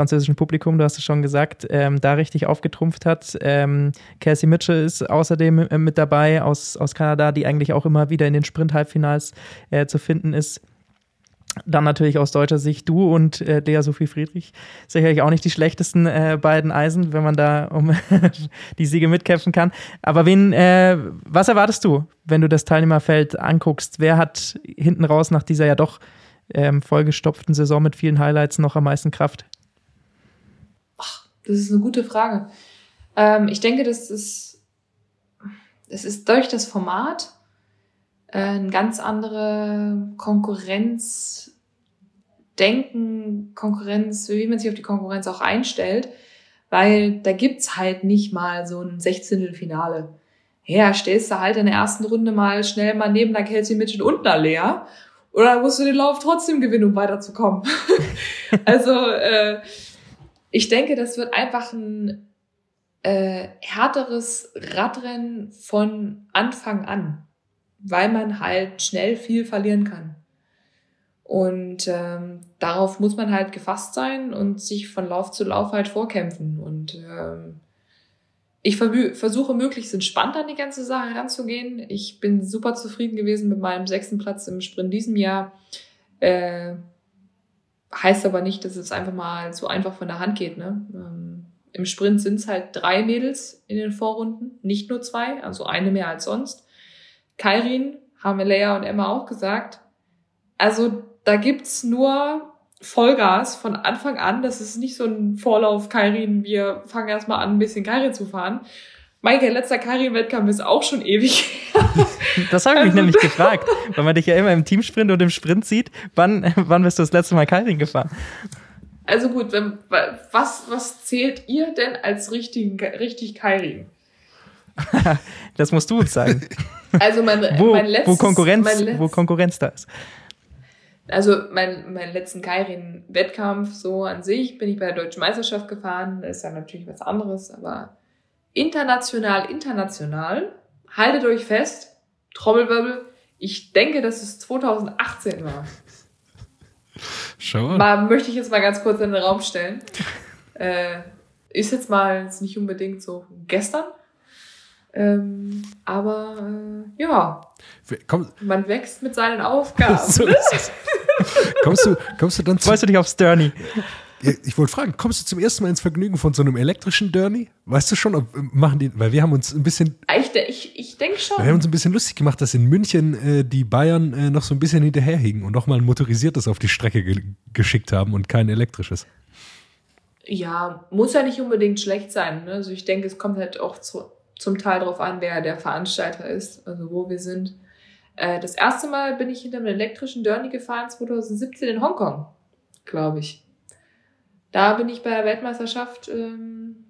französischen Publikum, du hast es schon gesagt, ähm, da richtig aufgetrumpft hat. Ähm, Cassie Mitchell ist außerdem äh, mit dabei aus, aus Kanada, die eigentlich auch immer wieder in den Sprint-Halbfinals äh, zu finden ist. Dann natürlich aus deutscher Sicht du und äh, Lea Sophie Friedrich. Sicherlich auch nicht die schlechtesten äh, beiden Eisen, wenn man da um die Siege mitkämpfen kann. Aber wen, äh, was erwartest du, wenn du das Teilnehmerfeld anguckst? Wer hat hinten raus nach dieser ja doch ähm, vollgestopften Saison mit vielen Highlights noch am meisten Kraft? Das ist eine gute Frage. Ähm, ich denke, das ist, das ist durch das Format äh, eine ganz andere Konkurrenz, Denken, Konkurrenz, wie man sich auf die Konkurrenz auch einstellt, weil da gibt's halt nicht mal so ein 16. Finale. Ja, stellst du halt in der ersten Runde mal schnell mal neben der Kelsey Mitchell und einer Lea oder musst du den Lauf trotzdem gewinnen, um weiterzukommen. also äh, ich denke, das wird einfach ein äh, härteres Radrennen von Anfang an, weil man halt schnell viel verlieren kann. Und ähm, darauf muss man halt gefasst sein und sich von Lauf zu Lauf halt vorkämpfen. Und ähm, ich versuche möglichst entspannt an die ganze Sache ranzugehen. Ich bin super zufrieden gewesen mit meinem sechsten Platz im Sprint diesem Jahr. Äh, heißt aber nicht, dass es einfach mal so einfach von der Hand geht. Ne? Ähm, Im Sprint sind es halt drei Mädels in den Vorrunden, nicht nur zwei, also eine mehr als sonst. Kairin haben Leia und Emma auch gesagt. Also da gibt's nur Vollgas von Anfang an. Das ist nicht so ein Vorlauf Kairin, wir fangen erstmal an, ein bisschen Kairin zu fahren. Mein letzter Kairin-Wettkampf ist auch schon ewig. das habe ich mich also, nämlich gefragt, weil man dich ja immer im Teamsprint und im Sprint sieht. Wann, wann bist du das letzte Mal Kairin gefahren? Also gut, wenn, was, was zählt ihr denn als richtig, richtig Kairin? das musst du uns sagen. Also mein, wo, mein letztes, wo Konkurrenz, wo Konkurrenz da ist. Also mein, meinen letzten Kairin-Wettkampf so an sich bin ich bei der Deutschen Meisterschaft gefahren. Das ist ja natürlich was anderes, aber international, international, haltet euch fest, Trommelwirbel, ich denke, dass es 2018 war. Schau mal. mal. Möchte ich jetzt mal ganz kurz in den Raum stellen. Äh, ist jetzt mal ist nicht unbedingt so gestern. Ähm, aber äh, ja, Komm. man wächst mit seinen Aufgaben. so kommst, du, kommst du dann zu. Freust du dich aufs Dirny? Ich wollte fragen, kommst du zum ersten Mal ins Vergnügen von so einem elektrischen Dirny? Weißt du schon, ob, machen die, weil wir haben uns ein bisschen. Ich, ich, ich denke schon. Wir haben uns ein bisschen lustig gemacht, dass in München äh, die Bayern äh, noch so ein bisschen hinterherhingen und nochmal ein motorisiertes auf die Strecke ge geschickt haben und kein elektrisches. Ja, muss ja nicht unbedingt schlecht sein. Ne? Also ich denke, es kommt halt auch zu, zum Teil darauf an, wer der Veranstalter ist, also wo wir sind. Äh, das erste Mal bin ich hinter einem elektrischen Dirny gefahren, 2017 in Hongkong, glaube ich. Da bin ich bei der Weltmeisterschaft, ähm,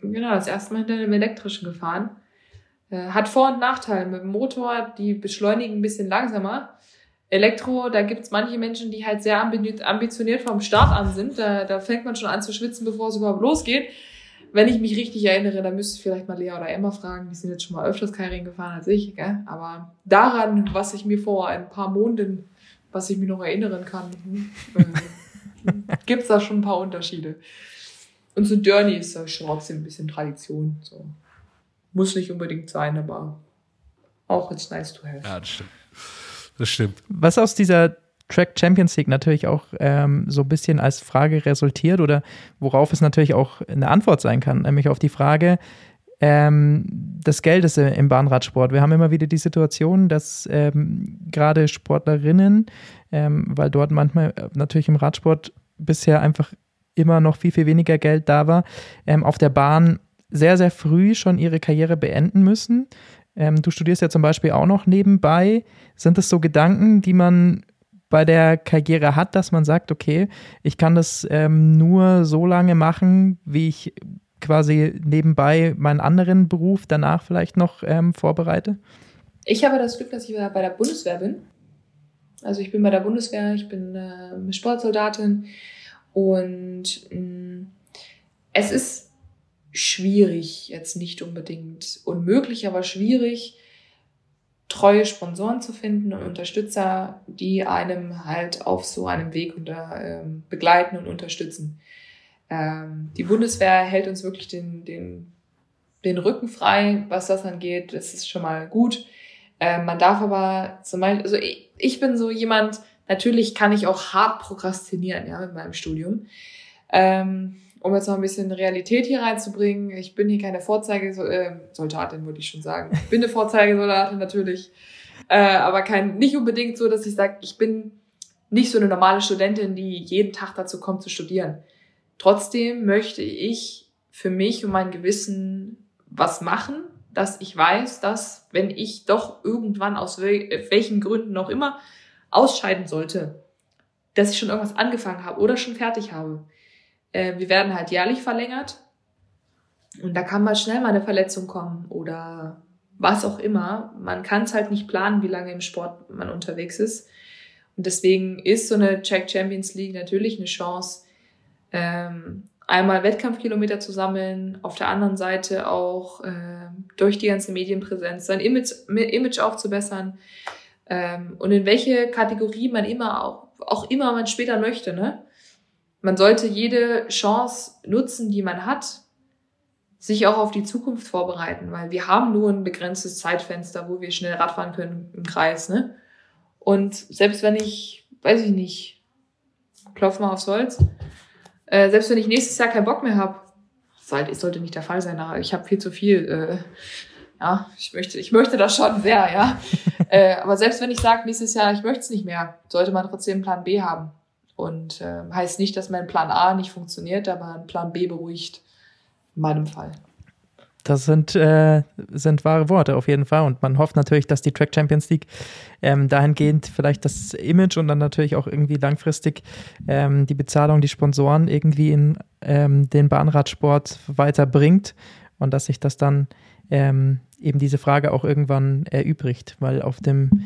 genau, das erste Mal hinter einem elektrischen gefahren. Äh, hat Vor- und Nachteile. Mit dem Motor, die beschleunigen ein bisschen langsamer. Elektro, da gibt's manche Menschen, die halt sehr ambitioniert vom Start an sind. Da, da fängt man schon an zu schwitzen, bevor es überhaupt losgeht. Wenn ich mich richtig erinnere, dann müsste ich vielleicht mal Lea oder Emma fragen. Die sind jetzt schon mal öfters Kairing gefahren als ich. Gell? Aber daran, was ich mir vor ein paar Monaten, was ich mir noch erinnern kann, äh, Gibt es da schon ein paar Unterschiede. Und so Dirty ist da schon trotzdem ein bisschen Tradition. So. Muss nicht unbedingt sein, aber auch it's nice to have. Ja, das stimmt. Das stimmt. Was aus dieser Track Champions League natürlich auch ähm, so ein bisschen als Frage resultiert oder worauf es natürlich auch eine Antwort sein kann, nämlich auf die Frage ähm, des Geldes im Bahnradsport. Wir haben immer wieder die Situation, dass ähm, gerade Sportlerinnen ähm, weil dort manchmal äh, natürlich im Radsport bisher einfach immer noch viel, viel weniger Geld da war, ähm, auf der Bahn sehr, sehr früh schon ihre Karriere beenden müssen. Ähm, du studierst ja zum Beispiel auch noch nebenbei. Sind das so Gedanken, die man bei der Karriere hat, dass man sagt, okay, ich kann das ähm, nur so lange machen, wie ich quasi nebenbei meinen anderen Beruf danach vielleicht noch ähm, vorbereite? Ich habe das Glück, dass ich bei der Bundeswehr bin. Also ich bin bei der Bundeswehr, ich bin äh, Sportsoldatin und mh, mm, es ist schwierig, jetzt nicht unbedingt unmöglich, aber schwierig, treue Sponsoren zu finden und Unterstützer, die einem halt auf so einem Weg unter, ähm, begleiten und unterstützen. Ähm, die Bundeswehr hält uns wirklich den, den, den Rücken frei, was das angeht. Das ist schon mal gut. Äh, man darf aber zum Beispiel, also ich, ich bin so jemand, natürlich kann ich auch hart prokrastinieren, ja, mit meinem Studium. Ähm, um jetzt noch ein bisschen Realität hier reinzubringen, ich bin hier keine Vorzeigesoldatin, äh, würde ich schon sagen. Ich bin eine Vorzeigesoldatin natürlich, äh, aber kein, nicht unbedingt so, dass ich sage, ich bin nicht so eine normale Studentin, die jeden Tag dazu kommt zu studieren. Trotzdem möchte ich für mich und mein Gewissen was machen dass ich weiß, dass wenn ich doch irgendwann aus welchen Gründen noch immer ausscheiden sollte, dass ich schon irgendwas angefangen habe oder schon fertig habe. Äh, wir werden halt jährlich verlängert und da kann mal schnell mal eine Verletzung kommen oder was auch immer. Man kann es halt nicht planen, wie lange im Sport man unterwegs ist. Und deswegen ist so eine Check Champions League natürlich eine Chance, ähm, einmal Wettkampfkilometer zu sammeln, auf der anderen Seite auch äh, durch die ganze Medienpräsenz sein Image, Image aufzubessern ähm, und in welche Kategorie man immer auch, auch immer man später möchte. Ne? Man sollte jede Chance nutzen, die man hat, sich auch auf die Zukunft vorbereiten, weil wir haben nur ein begrenztes Zeitfenster, wo wir schnell Radfahren können im Kreis. Ne? Und selbst wenn ich, weiß ich nicht, klopf mal aufs Holz, äh, selbst wenn ich nächstes Jahr keinen Bock mehr habe, sollte, sollte nicht der Fall sein, aber ich habe viel zu viel. Äh, ja, ich möchte, ich möchte das schon sehr, ja. äh, aber selbst wenn ich sage, nächstes Jahr, ich möchte es nicht mehr, sollte man trotzdem einen Plan B haben. Und äh, heißt nicht, dass mein Plan A nicht funktioniert, aber ein Plan B beruhigt in meinem Fall. Das sind, äh, sind wahre Worte auf jeden Fall. Und man hofft natürlich, dass die Track Champions League ähm, dahingehend vielleicht das Image und dann natürlich auch irgendwie langfristig ähm, die Bezahlung, die Sponsoren irgendwie in ähm, den Bahnradsport weiterbringt und dass sich das dann ähm, eben diese Frage auch irgendwann erübrigt. Weil auf dem,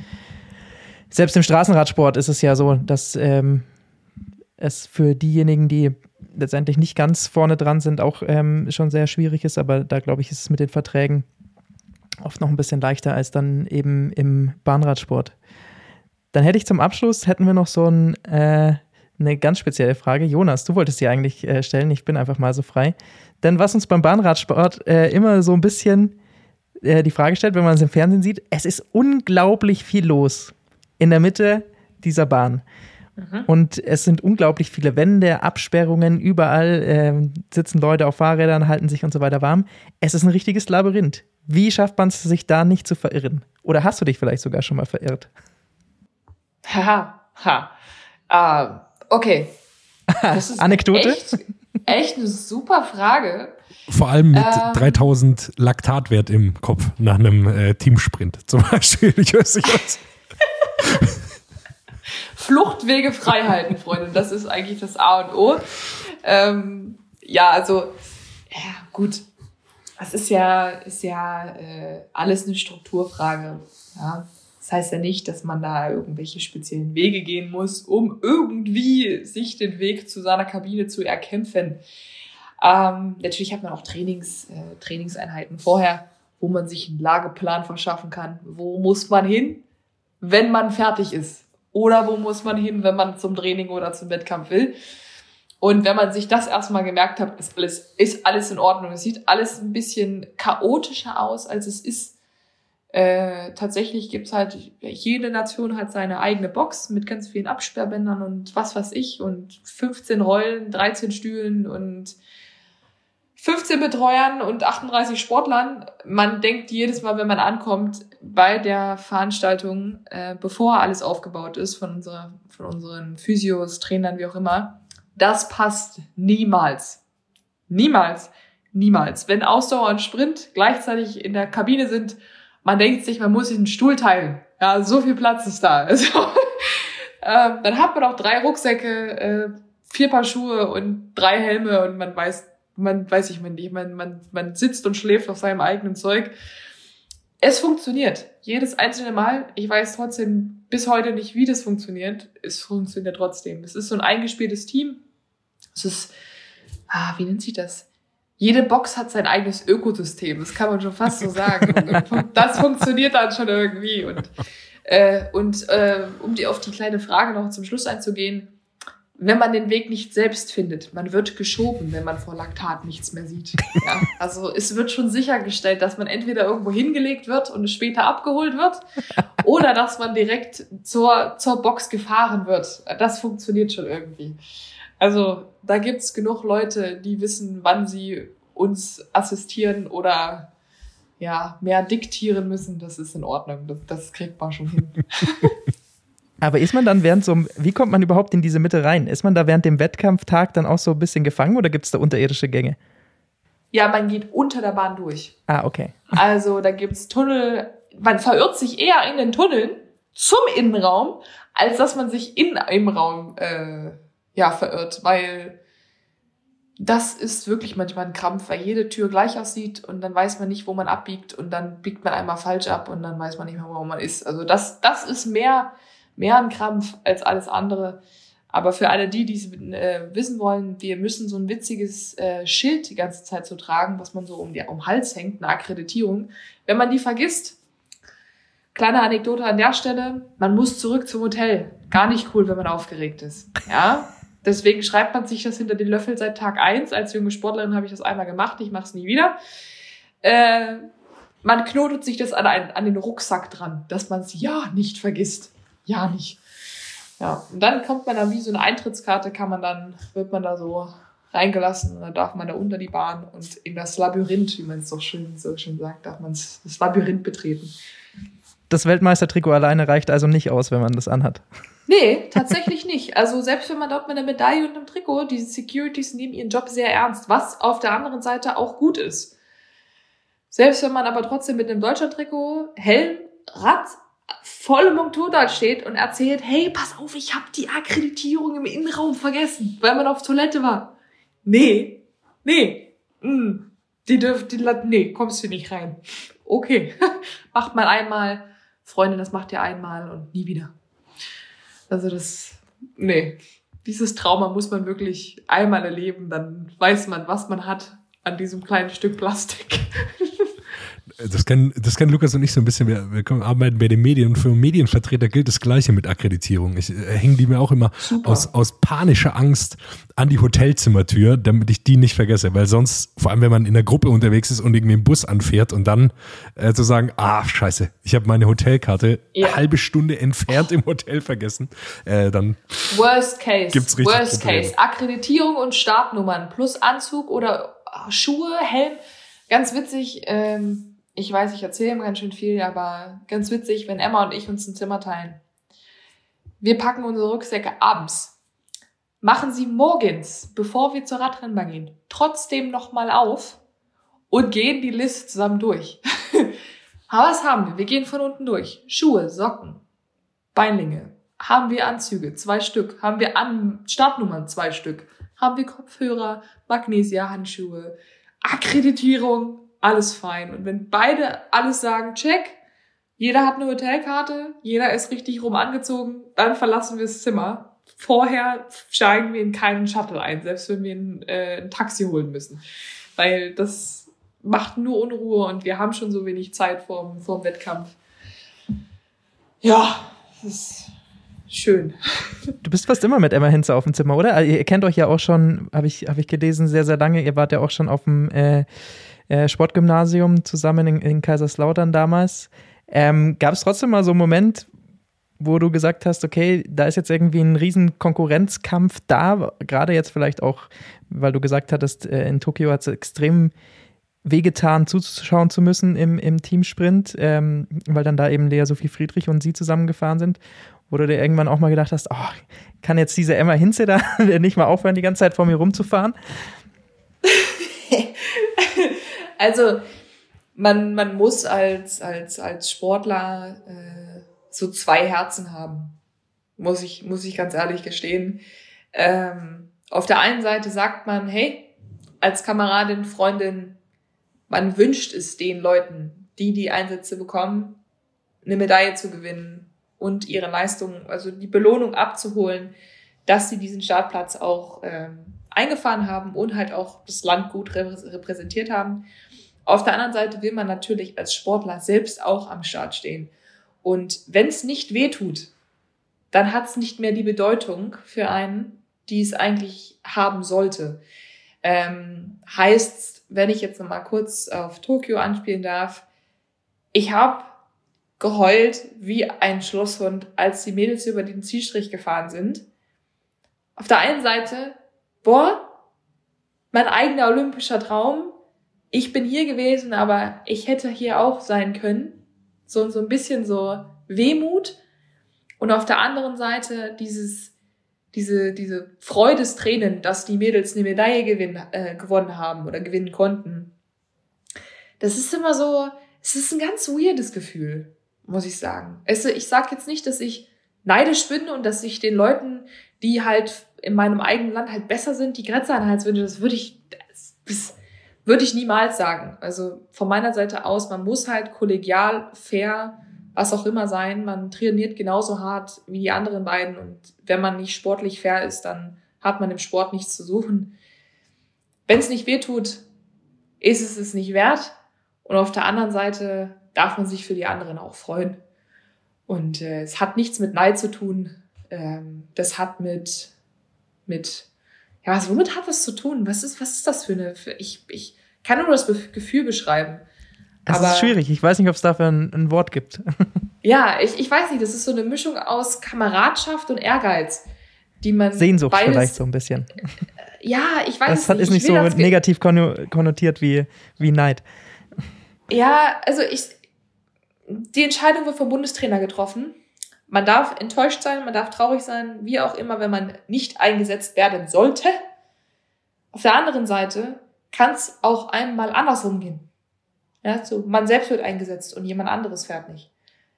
selbst im Straßenradsport ist es ja so, dass ähm, es für diejenigen, die letztendlich nicht ganz vorne dran sind, auch ähm, schon sehr schwierig ist. Aber da glaube ich, ist es mit den Verträgen oft noch ein bisschen leichter als dann eben im Bahnradsport. Dann hätte ich zum Abschluss, hätten wir noch so ein, äh, eine ganz spezielle Frage. Jonas, du wolltest sie eigentlich äh, stellen, ich bin einfach mal so frei. Denn was uns beim Bahnradsport äh, immer so ein bisschen äh, die Frage stellt, wenn man es im Fernsehen sieht, es ist unglaublich viel los in der Mitte dieser Bahn. Mhm. Und es sind unglaublich viele Wände, Absperrungen, überall äh, sitzen Leute auf Fahrrädern, halten sich und so weiter warm. Es ist ein richtiges Labyrinth. Wie schafft man es, sich da nicht zu verirren? Oder hast du dich vielleicht sogar schon mal verirrt? Haha, ha. Uh, okay. Das ist Anekdote? Echt, echt eine super Frage. Vor allem mit ähm, 3000 Laktatwert im Kopf nach einem äh, Teamsprint zum Beispiel. Ich weiß nicht was. Fluchtwege frei halten, Freunde. Das ist eigentlich das A und O. Ähm, ja, also, ja, gut. Das ist ja, ist ja äh, alles eine Strukturfrage. Ja. Das heißt ja nicht, dass man da irgendwelche speziellen Wege gehen muss, um irgendwie sich den Weg zu seiner Kabine zu erkämpfen. Ähm, natürlich hat man auch Trainings, äh, Trainingseinheiten vorher, wo man sich einen Lageplan verschaffen kann. Wo muss man hin, wenn man fertig ist? Oder wo muss man hin, wenn man zum Training oder zum Wettkampf will? Und wenn man sich das erstmal gemerkt hat, ist alles, ist alles in Ordnung. Es sieht alles ein bisschen chaotischer aus, als es ist. Äh, tatsächlich gibt's halt, jede Nation hat seine eigene Box mit ganz vielen Absperrbändern und was weiß ich und 15 Rollen, 13 Stühlen und 15 Betreuern und 38 Sportlern. Man denkt jedes Mal, wenn man ankommt bei der Veranstaltung, äh, bevor alles aufgebaut ist von, unserer, von unseren Physios, Trainern, wie auch immer, das passt niemals. Niemals. Niemals. Wenn Ausdauer und Sprint gleichzeitig in der Kabine sind, man denkt sich, man muss sich einen Stuhl teilen. Ja, so viel Platz ist da. Also, äh, dann hat man auch drei Rucksäcke, äh, vier Paar Schuhe und drei Helme und man weiß man weiß ich nicht, man, man, man sitzt und schläft auf seinem eigenen Zeug. Es funktioniert. Jedes einzelne Mal. Ich weiß trotzdem bis heute nicht, wie das funktioniert. Es funktioniert trotzdem. Es ist so ein eingespieltes Team. Es ist, ah, wie nennt sich das? Jede Box hat sein eigenes Ökosystem. Das kann man schon fast so sagen. das funktioniert dann schon irgendwie. Und, äh, und äh, um die auf die kleine Frage noch zum Schluss einzugehen, wenn man den Weg nicht selbst findet. Man wird geschoben, wenn man vor Laktat nichts mehr sieht. Ja, also es wird schon sichergestellt, dass man entweder irgendwo hingelegt wird und später abgeholt wird oder dass man direkt zur, zur Box gefahren wird. Das funktioniert schon irgendwie. Also da gibt's genug Leute, die wissen, wann sie uns assistieren oder ja, mehr diktieren müssen. Das ist in Ordnung. Das, das kriegt man schon hin. Aber ist man dann während so einem, wie kommt man überhaupt in diese Mitte rein? Ist man da während dem Wettkampftag dann auch so ein bisschen gefangen oder gibt es da unterirdische Gänge? Ja, man geht unter der Bahn durch. Ah, okay. Also da gibt's Tunnel, man verirrt sich eher in den Tunneln zum Innenraum, als dass man sich in einem Raum äh, ja, verirrt, weil das ist wirklich manchmal ein Krampf, weil jede Tür gleich aussieht und dann weiß man nicht, wo man abbiegt und dann biegt man einmal falsch ab und dann weiß man nicht mehr, wo man ist. Also das, das ist mehr mehr ein Krampf als alles andere. Aber für alle die, die es äh, wissen wollen, wir müssen so ein witziges äh, Schild die ganze Zeit so tragen, was man so um, die, um den Hals hängt, eine Akkreditierung. Wenn man die vergisst, kleine Anekdote an der Stelle, man muss zurück zum Hotel. Gar nicht cool, wenn man aufgeregt ist. Ja, deswegen schreibt man sich das hinter den Löffel seit Tag eins. Als junge Sportlerin habe ich das einmal gemacht, ich mache es nie wieder. Äh, man knotet sich das an, an den Rucksack dran, dass man es ja nicht vergisst. Ja nicht. Ja, und dann kommt man da wie so eine Eintrittskarte, kann man dann, wird man da so reingelassen und dann darf man da unter die Bahn und in das Labyrinth, wie man es so schön, so schön sagt, darf man das Labyrinth betreten. Das Weltmeistertrikot alleine reicht also nicht aus, wenn man das anhat. Nee, tatsächlich nicht. Also selbst wenn man dort mit einer Medaille und einem Trikot, diese Securities nehmen ihren Job sehr ernst, was auf der anderen Seite auch gut ist. Selbst wenn man aber trotzdem mit einem Deutschland-Trikot, Helm, Rad, volle Montur da steht und erzählt, hey, pass auf, ich habe die Akkreditierung im Innenraum vergessen, weil man auf Toilette war. Nee, nee, mm, die dürft, die, nee, kommst du nicht rein. Okay, macht mal einmal, Freunde, das macht ihr einmal und nie wieder. Also das, nee, dieses Trauma muss man wirklich einmal erleben, dann weiß man, was man hat an diesem kleinen Stück Plastik. das kennen, das kennen Lukas und ich so ein bisschen. Wir, wir arbeiten bei den Medien und für Medienvertreter gilt das Gleiche mit Akkreditierung. Ich äh, hänge die mir auch immer aus, aus panischer Angst an die Hotelzimmertür, damit ich die nicht vergesse. Weil sonst, vor allem wenn man in der Gruppe unterwegs ist und irgendwie einen Bus anfährt und dann äh, zu sagen, ah, scheiße, ich habe meine Hotelkarte ja. eine halbe Stunde entfernt im Hotel vergessen, äh, dann Worst Case. Gibt's richtig Worst Probleme. Case. Akkreditierung und Startnummern plus Anzug oder Schuhe, Helm. Ganz witzig, ähm, ich weiß, ich erzähle ganz schön viel, aber ganz witzig, wenn Emma und ich uns ein Zimmer teilen. Wir packen unsere Rucksäcke abends. Machen sie morgens, bevor wir zur Radrennbahn gehen, trotzdem nochmal auf und gehen die Liste zusammen durch. aber was haben wir? Wir gehen von unten durch. Schuhe, Socken, Beinlinge. Haben wir Anzüge? Zwei Stück. Haben wir An Startnummern? Zwei Stück. Haben wir Kopfhörer, Magnesia, Handschuhe, Akkreditierung, alles fein. Und wenn beide alles sagen, check, jeder hat eine Hotelkarte, jeder ist richtig rum angezogen, dann verlassen wir das Zimmer. Vorher steigen wir in keinen Shuttle ein, selbst wenn wir ein, äh, ein Taxi holen müssen. Weil das macht nur Unruhe und wir haben schon so wenig Zeit vorm, vorm Wettkampf. Ja, das ist schön. Du bist fast immer mit Emma Hinze auf dem Zimmer, oder? Ihr kennt euch ja auch schon, habe ich, hab ich gelesen, sehr, sehr lange. Ihr wart ja auch schon auf dem äh, äh, Sportgymnasium zusammen in, in Kaiserslautern damals. Ähm, Gab es trotzdem mal so einen Moment, wo du gesagt hast, okay, da ist jetzt irgendwie ein riesen Konkurrenzkampf da, gerade jetzt vielleicht auch, weil du gesagt hattest, äh, in Tokio hat es extrem wehgetan, zuzuschauen zu müssen im, im Teamsprint, ähm, weil dann da eben Lea Sophie Friedrich und sie zusammengefahren sind. Wo du dir irgendwann auch mal gedacht hast, oh, kann jetzt diese Emma Hinze da nicht mal aufhören, die ganze Zeit vor mir rumzufahren? Also man, man muss als, als, als Sportler äh, so zwei Herzen haben. Muss ich, muss ich ganz ehrlich gestehen. Ähm, auf der einen Seite sagt man, hey, als Kameradin, Freundin, man wünscht es den Leuten, die die Einsätze bekommen, eine Medaille zu gewinnen und ihre Leistung, also die Belohnung abzuholen, dass sie diesen Startplatz auch ähm, eingefahren haben und halt auch das Land gut repräsentiert haben. Auf der anderen Seite will man natürlich als Sportler selbst auch am Start stehen. Und wenn es nicht weh tut, dann hat es nicht mehr die Bedeutung für einen, die es eigentlich haben sollte. Ähm, heißt, wenn ich jetzt nochmal kurz auf Tokio anspielen darf, ich habe geheult wie ein Schlosshund, als die Mädels über den Zielstrich gefahren sind. Auf der einen Seite boah, mein eigener olympischer Traum. Ich bin hier gewesen, aber ich hätte hier auch sein können. So, so ein bisschen so Wehmut. Und auf der anderen Seite dieses, diese, diese Freudestränen, dass die Mädels eine Medaille gewinnen, äh, gewonnen haben oder gewinnen konnten. Das ist immer so, es ist ein ganz weirdes Gefühl, muss ich sagen. Es, ich sag jetzt nicht, dass ich neidisch bin und dass ich den Leuten, die halt in meinem eigenen Land halt besser sind, die Grenzeinheitswünsche, das würde ich, das, das würde ich niemals sagen. Also von meiner Seite aus, man muss halt kollegial, fair was auch immer sein. Man trainiert genauso hart wie die anderen beiden und wenn man nicht sportlich fair ist, dann hat man im Sport nichts zu suchen. Wenn es nicht wehtut, ist es es nicht wert. Und auf der anderen Seite darf man sich für die anderen auch freuen. Und äh, es hat nichts mit Neid zu tun. Ähm, das hat mit, mit, ja, was, womit hat das zu tun? Was ist, was ist das für eine, für, ich, ich kann nur das Gefühl beschreiben. Das Aber, ist schwierig. Ich weiß nicht, ob es dafür ein, ein, Wort gibt. ja, ich, ich weiß nicht. Das ist so eine Mischung aus Kameradschaft und Ehrgeiz, die man. Sehnsucht beides, vielleicht so ein bisschen. Ja, ich weiß das hat, nicht. ist nicht so negativ konnotiert wie, wie Neid. Ja, also ich, die Entscheidung wird vom Bundestrainer getroffen. Man darf enttäuscht sein, man darf traurig sein, wie auch immer, wenn man nicht eingesetzt werden sollte. Auf der anderen Seite kann es auch einmal andersrum gehen. Ja, so, man selbst wird eingesetzt und jemand anderes fährt nicht.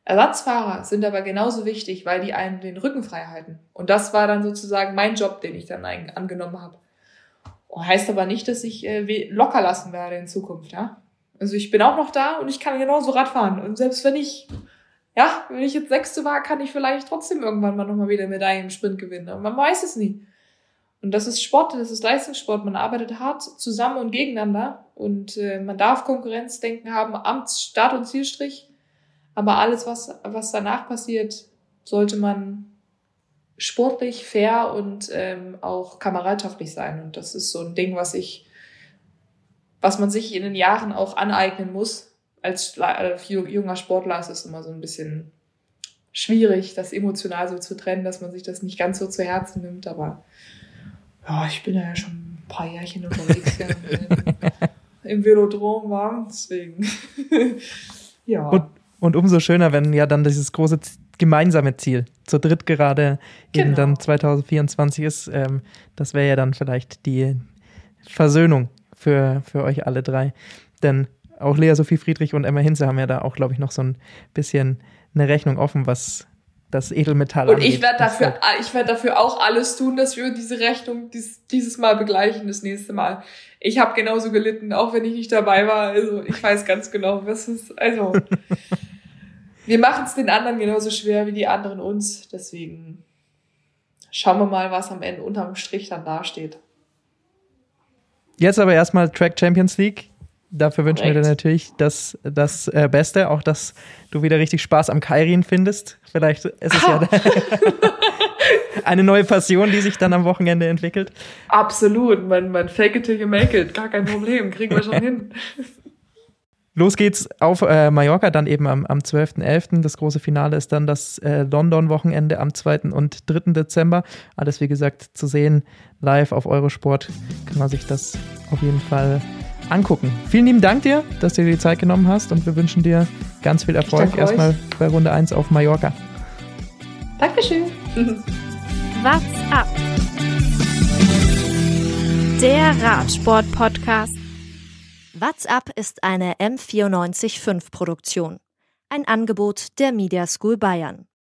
Ersatzfahrer sind aber genauso wichtig, weil die einen den Rücken frei halten. Und das war dann sozusagen mein Job, den ich dann angenommen habe. Heißt aber nicht, dass ich äh, locker lassen werde in Zukunft, ja. Also ich bin auch noch da und ich kann genauso Rad fahren. Und selbst wenn ich, ja, wenn ich jetzt Sechste war, kann ich vielleicht trotzdem irgendwann mal nochmal wieder Medaillen im Sprint gewinnen. Aber man weiß es nie. Und das ist Sport, das ist Leistungssport. Man arbeitet hart zusammen und gegeneinander. Und äh, man darf Konkurrenzdenken haben am Start- und Zielstrich. Aber alles, was, was danach passiert, sollte man sportlich, fair und ähm, auch kameradschaftlich sein. Und das ist so ein Ding, was ich was man sich in den Jahren auch aneignen muss. Als junger Sportler ist es immer so ein bisschen schwierig, das emotional so zu trennen, dass man sich das nicht ganz so zu Herzen nimmt. Aber ja, ich bin ja schon ein paar Jährchen unterwegs ja, im Velodrom war, deswegen. ja. Und, und, umso schöner, wenn ja dann dieses große gemeinsame Ziel zur dritt gerade genau. eben dann 2024 ist. Ähm, das wäre ja dann vielleicht die Versöhnung für, für euch alle drei. Denn auch Lea Sophie Friedrich und Emma Hinze haben ja da auch, glaube ich, noch so ein bisschen eine Rechnung offen, was das Edelmetall Und angeht. ich werde dafür, ich werde dafür auch alles tun, dass wir diese Rechnung dies, dieses Mal begleichen, das nächste Mal. Ich habe genauso gelitten, auch wenn ich nicht dabei war. Also ich weiß ganz genau, was ist. Also wir machen es den anderen genauso schwer wie die anderen uns. Deswegen schauen wir mal, was am Ende unterm Strich dann dasteht. Jetzt aber erstmal Track Champions League. Dafür wünschen Correct. wir dir natürlich das, das äh, Beste, auch dass du wieder richtig Spaß am Kairin findest. Vielleicht ist es ja eine neue Passion, die sich dann am Wochenende entwickelt. Absolut, man, man fake it till you make it, gar kein Problem, kriegen wir schon hin. Los geht's auf äh, Mallorca, dann eben am, am 12.11. Das große Finale ist dann das äh, London-Wochenende am 2. und 3. Dezember. Alles, wie gesagt, zu sehen live auf Eurosport. Kann man sich das auf jeden Fall angucken. Vielen lieben Dank dir, dass du dir die Zeit genommen hast und wir wünschen dir ganz viel Erfolg erstmal bei Runde 1 auf Mallorca. Dankeschön. What's up? Der Radsport-Podcast. WhatsApp ist eine M945 Produktion. Ein Angebot der Media School Bayern.